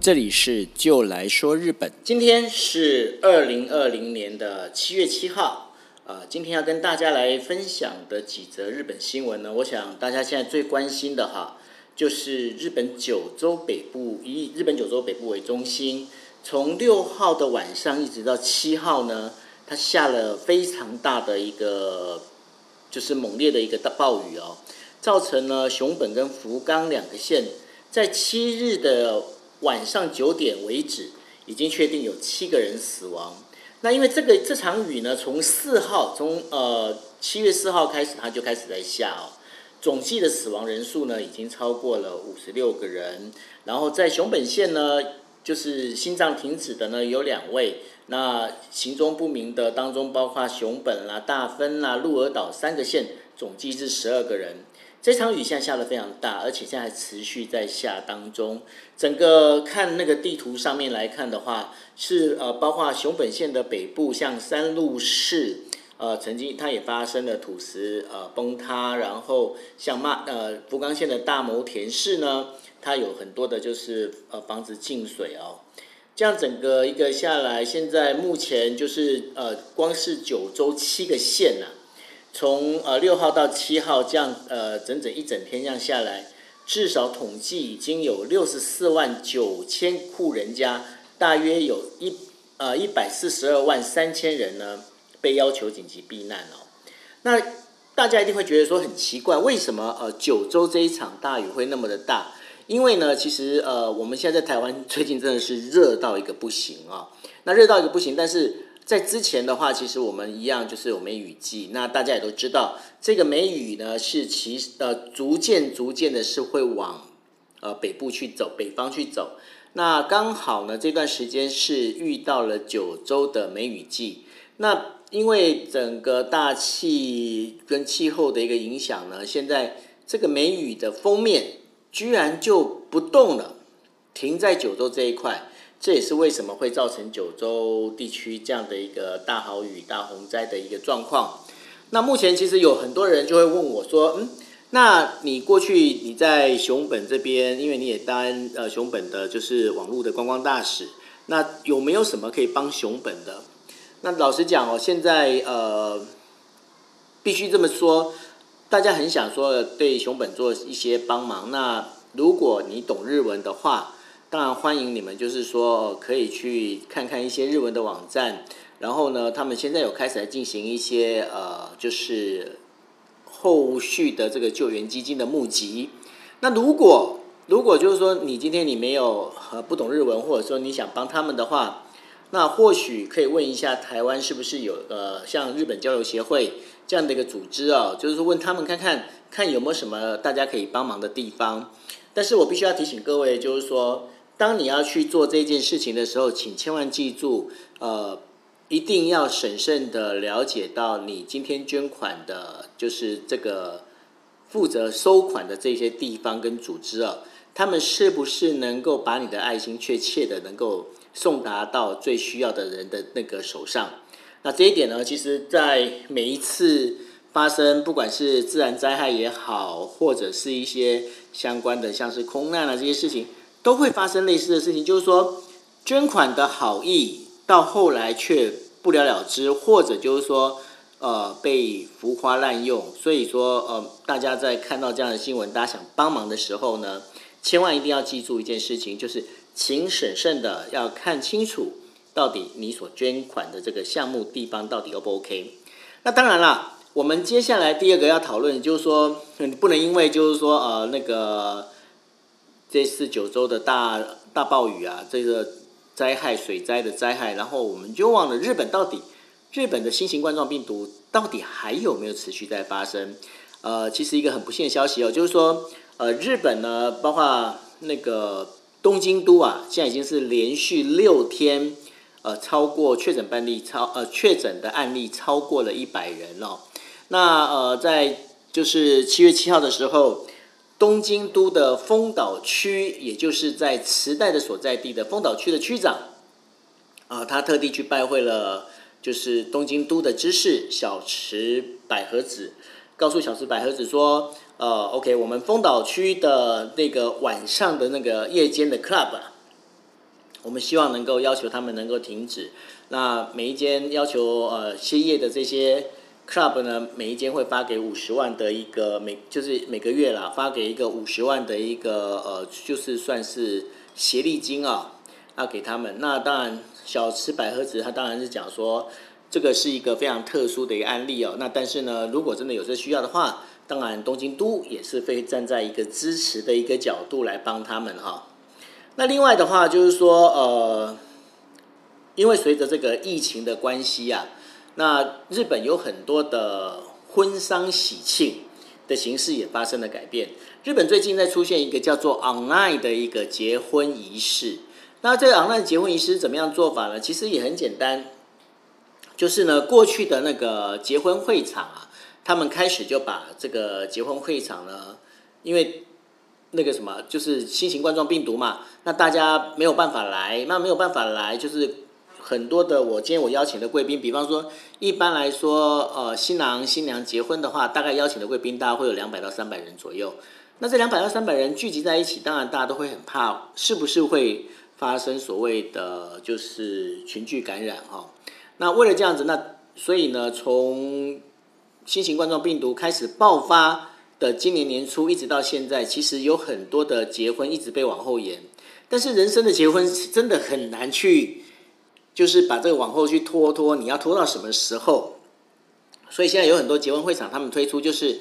这里是就来说日本。今天是二零二零年的七月七号，呃，今天要跟大家来分享的几则日本新闻呢，我想大家现在最关心的哈，就是日本九州北部以日本九州北部为中心，从六号的晚上一直到七号呢，它下了非常大的一个，就是猛烈的一个大暴雨哦，造成了熊本跟福冈两个县在七日的。晚上九点为止，已经确定有七个人死亡。那因为这个这场雨呢，从四号从呃七月四号开始，它就开始在下哦。总计的死亡人数呢，已经超过了五十六个人。然后在熊本县呢，就是心脏停止的呢有两位。那行踪不明的当中，包括熊本啦、大分啦、鹿儿岛三个县，总计是十二个人。这场雨现在下的非常大，而且现在持续在下当中。整个看那个地图上面来看的话，是呃，包括熊本县的北部，像三鹿市，呃，曾经它也发生了土石呃崩塌，然后像骂呃福冈县的大牟田市呢，它有很多的就是呃房子进水哦。这样整个一个下来，现在目前就是呃，光是九州七个县呐。从呃六号到七号这样呃整整一整天这样下来，至少统计已经有六十四万九千户人家，大约有一呃一百四十二万三千人呢被要求紧急避难哦。那大家一定会觉得说很奇怪，为什么呃九州这一场大雨会那么的大？因为呢，其实呃我们现在在台湾最近真的是热到一个不行啊，那热到一个不行，但是。在之前的话，其实我们一样就是有梅雨季。那大家也都知道，这个梅雨呢是其呃逐渐逐渐的是会往呃北部去走，北方去走。那刚好呢这段时间是遇到了九州的梅雨季。那因为整个大气跟气候的一个影响呢，现在这个梅雨的封面居然就不动了，停在九州这一块。这也是为什么会造成九州地区这样的一个大豪雨、大洪灾的一个状况。那目前其实有很多人就会问我说：“嗯，那你过去你在熊本这边，因为你也担呃熊本的就是网络的观光大使，那有没有什么可以帮熊本的？”那老实讲哦，现在呃必须这么说，大家很想说对熊本做一些帮忙。那如果你懂日文的话，当然欢迎你们，就是说可以去看看一些日文的网站，然后呢，他们现在有开始来进行一些呃，就是后续的这个救援基金的募集。那如果如果就是说你今天你没有呃不懂日文，或者说你想帮他们的话，那或许可以问一下台湾是不是有呃像日本交流协会这样的一个组织啊，就是问他们看看看有没有什么大家可以帮忙的地方。但是我必须要提醒各位，就是说。当你要去做这件事情的时候，请千万记住，呃，一定要审慎的了解到你今天捐款的，就是这个负责收款的这些地方跟组织啊，他们是不是能够把你的爱心确切的能够送达到最需要的人的那个手上？那这一点呢，其实在每一次发生，不管是自然灾害也好，或者是一些相关的像是空难啊这些事情。都会发生类似的事情，就是说捐款的好意到后来却不了了之，或者就是说呃被浮夸滥用。所以说呃大家在看到这样的新闻，大家想帮忙的时候呢，千万一定要记住一件事情，就是请审慎的要看清楚到底你所捐款的这个项目地方到底 O 不 OK。那当然了，我们接下来第二个要讨论就是说，你不能因为就是说呃那个。这次九州的大大暴雨啊，这个灾害水灾的灾害，然后我们就忘了日本到底日本的新型冠状病毒到底还有没有持续在发生？呃，其实一个很不幸的消息哦，就是说呃日本呢，包括那个东京都啊，现在已经是连续六天呃超过确诊病例超呃确诊的案例超过了一百人哦。那呃在就是七月七号的时候。东京都的丰岛区，也就是在磁带的所在地的丰岛区的区长，啊，他特地去拜会了，就是东京都的知事小池百合子，告诉小池百合子说，呃，OK，我们丰岛区的那个晚上的那个夜间的 club，我们希望能够要求他们能够停止。那每一间要求呃歇业的这些 club 呢，每一间会发给五十万的一个每就是每个月啦，发给一个五十万的一个呃，就是算是协力金啊，要给他们。那当然，小吃百合子他当然是讲说，这个是一个非常特殊的一个案例哦。那但是呢，如果真的有这需要的话，当然东京都也是会站在一个支持的一个角度来帮他们哈。那另外的话就是说，呃，因为随着这个疫情的关系啊，那日本有很多的婚丧喜庆的形式也发生了改变。日本最近在出现一个叫做 online 的一个结婚仪式。那这个 online 结婚仪式怎么样做法呢？其实也很简单，就是呢，过去的那个结婚会场啊，他们开始就把这个结婚会场呢，因为那个什么，就是新型冠状病毒嘛，那大家没有办法来，那没有办法来，就是很多的。我今天我邀请的贵宾，比方说，一般来说，呃，新郎新娘结婚的话，大概邀请的贵宾大概会有两百到三百人左右。那这两百到三百人聚集在一起，当然大家都会很怕，是不是会发生所谓的就是群聚感染哈？那为了这样子，那所以呢，从新型冠状病毒开始爆发。的今年年初一直到现在，其实有很多的结婚一直被往后延，但是人生的结婚真的很难去，就是把这个往后去拖拖，你要拖到什么时候？所以现在有很多结婚会场，他们推出就是，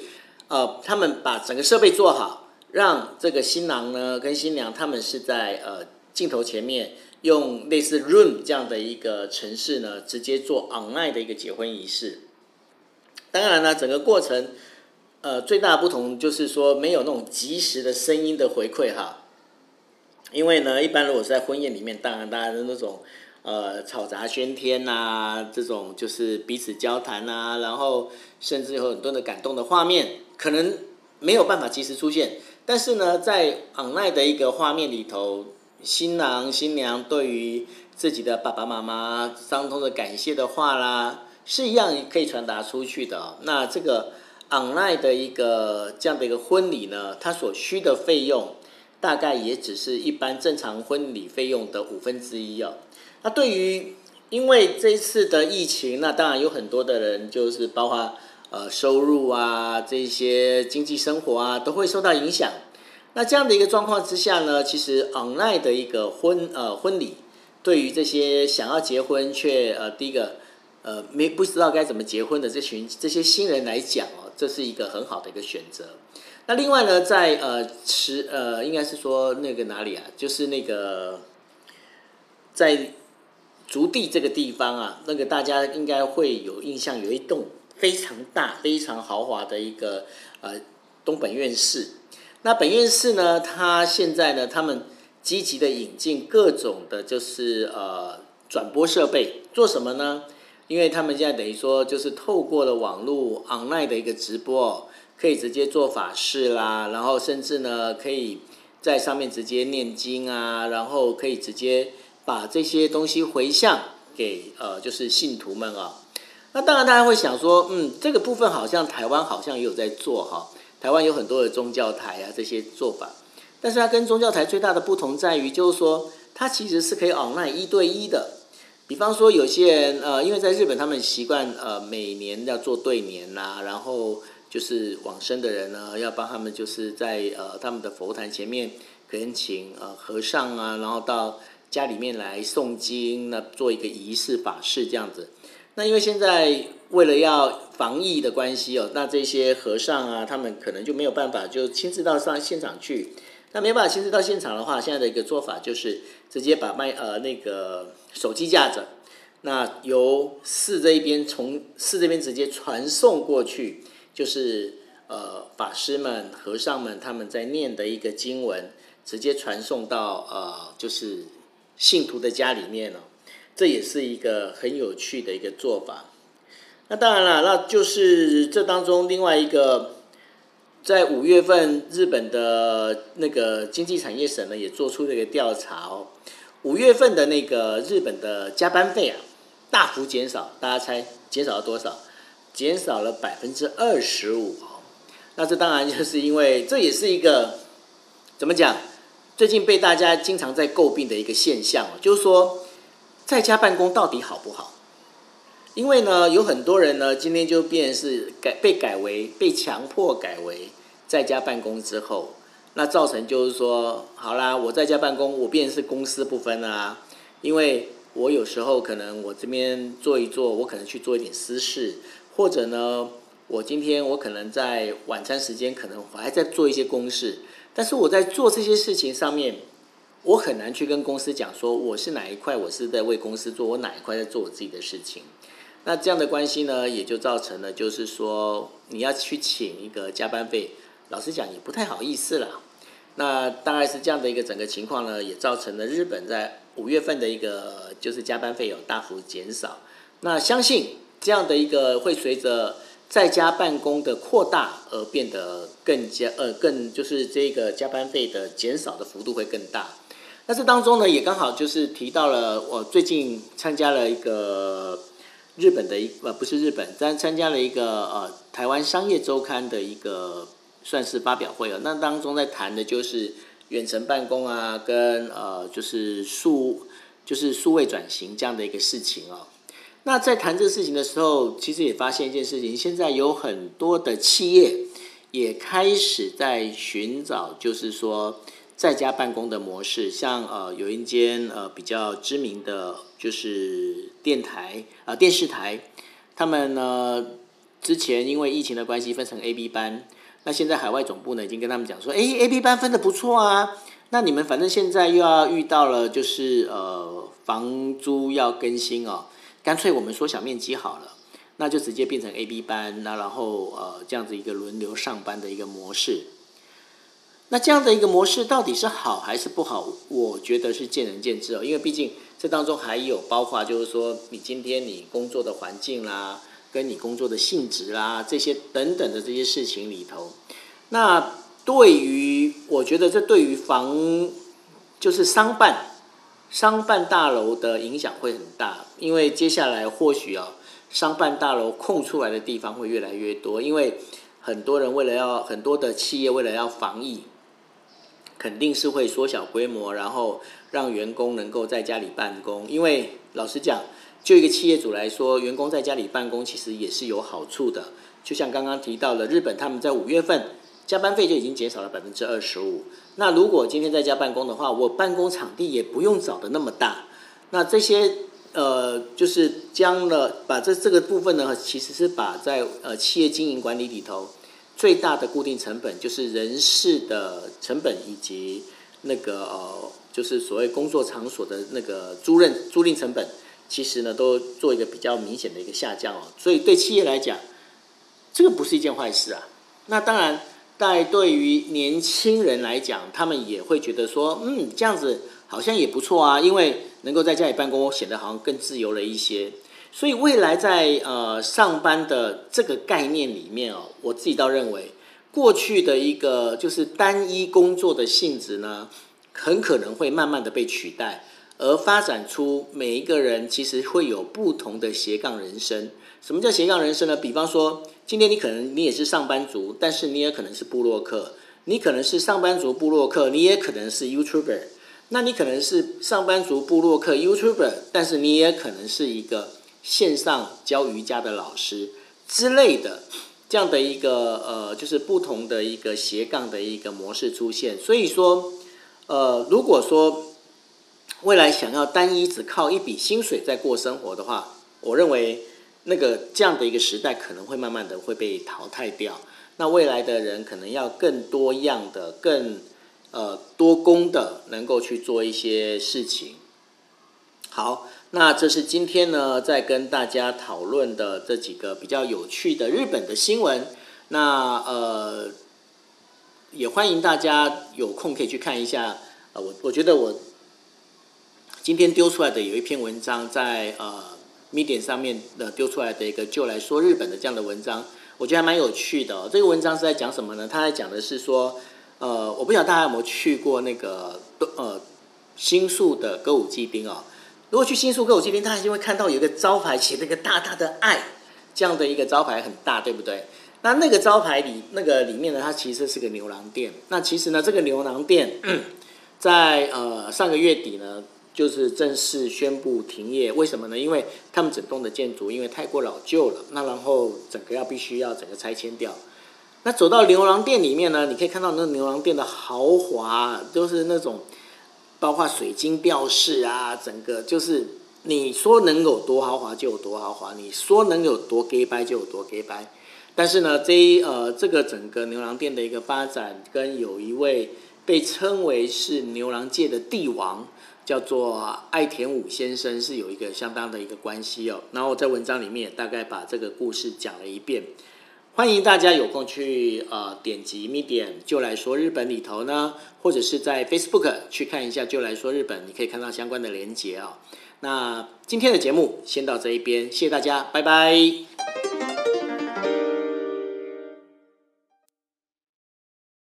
呃，他们把整个设备做好，让这个新郎呢跟新娘他们是在呃镜头前面，用类似 Room 这样的一个城市呢，直接做 online 的一个结婚仪式。当然呢，整个过程。呃，最大的不同就是说没有那种及时的声音的回馈哈，因为呢，一般如果是在婚宴里面，当然大家的那种呃吵杂喧天呐，这种就是彼此交谈呐，然后甚至有很多的感动的画面，可能没有办法及时出现。但是呢，在 online 的一个画面里头，新郎新娘对于自己的爸爸妈妈伤痛的感谢的话啦，是一样可以传达出去的。那这个。online 的一个这样的一个婚礼呢，它所需的费用大概也只是一般正常婚礼费用的五分之一哦。那对于因为这一次的疫情，那当然有很多的人就是包括呃收入啊这些经济生活啊都会受到影响。那这样的一个状况之下呢，其实 online 的一个婚呃婚礼，对于这些想要结婚却呃第一个呃没不知道该怎么结婚的这群这些新人来讲哦。这是一个很好的一个选择。那另外呢，在呃池呃，应该是说那个哪里啊？就是那个在竹地这个地方啊，那个大家应该会有印象，有一栋非常大、非常豪华的一个呃东本院士。那本院士呢，他现在呢，他们积极的引进各种的，就是呃转播设备，做什么呢？因为他们现在等于说，就是透过了网络 online 的一个直播，可以直接做法事啦，然后甚至呢，可以在上面直接念经啊，然后可以直接把这些东西回向给呃，就是信徒们啊。那当然，大家会想说，嗯，这个部分好像台湾好像也有在做哈，台湾有很多的宗教台啊这些做法，但是它跟宗教台最大的不同在于，就是说它其实是可以 online 一对一的。比方说，有些人呃，因为在日本，他们习惯呃每年要做对年呐，然后就是往生的人呢，要帮他们就是在呃他们的佛坛前面，可能请呃和尚啊，然后到家里面来诵经，那做一个仪式法事这样子。那因为现在为了要防疫的关系哦，那这些和尚啊，他们可能就没有办法就亲自到上现场去。那没办法亲自到现场的话，现在的一个做法就是直接把麦呃那个手机架着，那由寺这一边从寺这边直接传送过去，就是呃法师们和尚们他们在念的一个经文，直接传送到呃就是信徒的家里面了。这也是一个很有趣的一个做法。那当然了，那就是这当中另外一个。在五月份，日本的那个经济产业省呢，也做出了一个调查哦。五月份的那个日本的加班费啊，大幅减少，大家猜减少了多少？减少了百分之二十五哦。那这当然就是因为这也是一个怎么讲？最近被大家经常在诟病的一个现象就是说在家办公到底好不好？因为呢，有很多人呢，今天就变是改被改为被强迫改为在家办公之后，那造成就是说，好啦，我在家办公，我变是公私不分啊。因为我有时候可能我这边做一做，我可能去做一点私事，或者呢，我今天我可能在晚餐时间，可能我还在做一些公事，但是我在做这些事情上面，我很难去跟公司讲说我是哪一块，我是在为公司做，我哪一块在做我自己的事情。那这样的关系呢，也就造成了，就是说你要去请一个加班费，老实讲也不太好意思了。那大概是这样的一个整个情况呢，也造成了日本在五月份的一个就是加班费有大幅减少。那相信这样的一个会随着在家办公的扩大而变得更加呃更就是这个加班费的减少的幅度会更大。那这当中呢，也刚好就是提到了我最近参加了一个。日本的一呃不是日本，但参加了一个呃台湾商业周刊的一个算是发表会啊，那当中在谈的就是远程办公啊，跟呃就是数就是数位转型这样的一个事情哦。那在谈这个事情的时候，其实也发现一件事情，现在有很多的企业也开始在寻找，就是说。在家办公的模式，像呃有一间呃比较知名的就是电台啊电视台，他们呢之前因为疫情的关系分成 A、B 班，那现在海外总部呢已经跟他们讲说，哎 A、B 班分的不错啊，那你们反正现在又要遇到了就是呃房租要更新哦，干脆我们缩小面积好了，那就直接变成 A、B 班，那然后呃这样子一个轮流上班的一个模式。那这样的一个模式到底是好还是不好？我觉得是见仁见智哦。因为毕竟这当中还有包括，就是说你今天你工作的环境啦，跟你工作的性质啦，这些等等的这些事情里头，那对于我觉得这对于房就是商办商办大楼的影响会很大，因为接下来或许啊，商办大楼空出来的地方会越来越多，因为很多人为了要很多的企业为了要防疫。肯定是会缩小规模，然后让员工能够在家里办公。因为老实讲，就一个企业主来说，员工在家里办公其实也是有好处的。就像刚刚提到的，日本他们在五月份加班费就已经减少了百分之二十五。那如果今天在家办公的话，我办公场地也不用找的那么大。那这些呃，就是将了把这这个部分呢，其实是把在呃企业经营管理里头。最大的固定成本就是人事的成本，以及那个呃，就是所谓工作场所的那个租赁租赁成本，其实呢都做一个比较明显的一个下降哦。所以对企业来讲，这个不是一件坏事啊。那当然，但对于年轻人来讲，他们也会觉得说，嗯，这样子好像也不错啊，因为能够在家里办公，显得好像更自由了一些。所以未来在呃上班的这个概念里面哦，我自己倒认为，过去的一个就是单一工作的性质呢，很可能会慢慢的被取代，而发展出每一个人其实会有不同的斜杠人生。什么叫斜杠人生呢？比方说，今天你可能你也是上班族，但是你也可能是布洛克；你可能是上班族布洛克，你也可能是 YouTuber。那你可能是上班族布洛克 YouTuber，但是你也可能是一个。线上教瑜伽的老师之类的，这样的一个呃，就是不同的一个斜杠的一个模式出现。所以说，呃，如果说未来想要单一只靠一笔薪水在过生活的话，我认为那个这样的一个时代可能会慢慢的会被淘汰掉。那未来的人可能要更多样的、更呃多工的，能够去做一些事情。好。那这是今天呢，在跟大家讨论的这几个比较有趣的日本的新闻。那呃，也欢迎大家有空可以去看一下。呃，我我觉得我今天丢出来的有一篇文章，在呃 Medium 上面的丢出来的一个就来说日本的这样的文章，我觉得还蛮有趣的。这个文章是在讲什么呢？他在讲的是说，呃，我不晓得大家有没有去过那个呃新宿的歌舞伎町啊。如果去新宿歌舞伎町，他一定会看到有一个招牌，写了一个大大的“爱”这样的一个招牌，很大，对不对？那那个招牌里，那个里面呢，它其实是个牛郎店。那其实呢，这个牛郎店在呃上个月底呢，就是正式宣布停业。为什么呢？因为他们整栋的建筑因为太过老旧了，那然后整个要必须要整个拆迁掉。那走到牛郎店里面呢，你可以看到那牛郎店的豪华，都是那种包括水晶吊饰啊，整个就是你说能有多豪华就有多豪华，你说能有多 gay 掰就有多 gay 掰。但是呢，这一呃这个整个牛郎店的一个发展，跟有一位被称为是牛郎界的帝王，叫做爱田武先生，是有一个相当的一个关系哦。然后在文章里面也大概把这个故事讲了一遍。欢迎大家有空去呃点击 Medium 就来说日本里头呢，或者是在 Facebook 去看一下就来说日本，你可以看到相关的连结啊。那今天的节目先到这一边，谢谢大家，拜拜。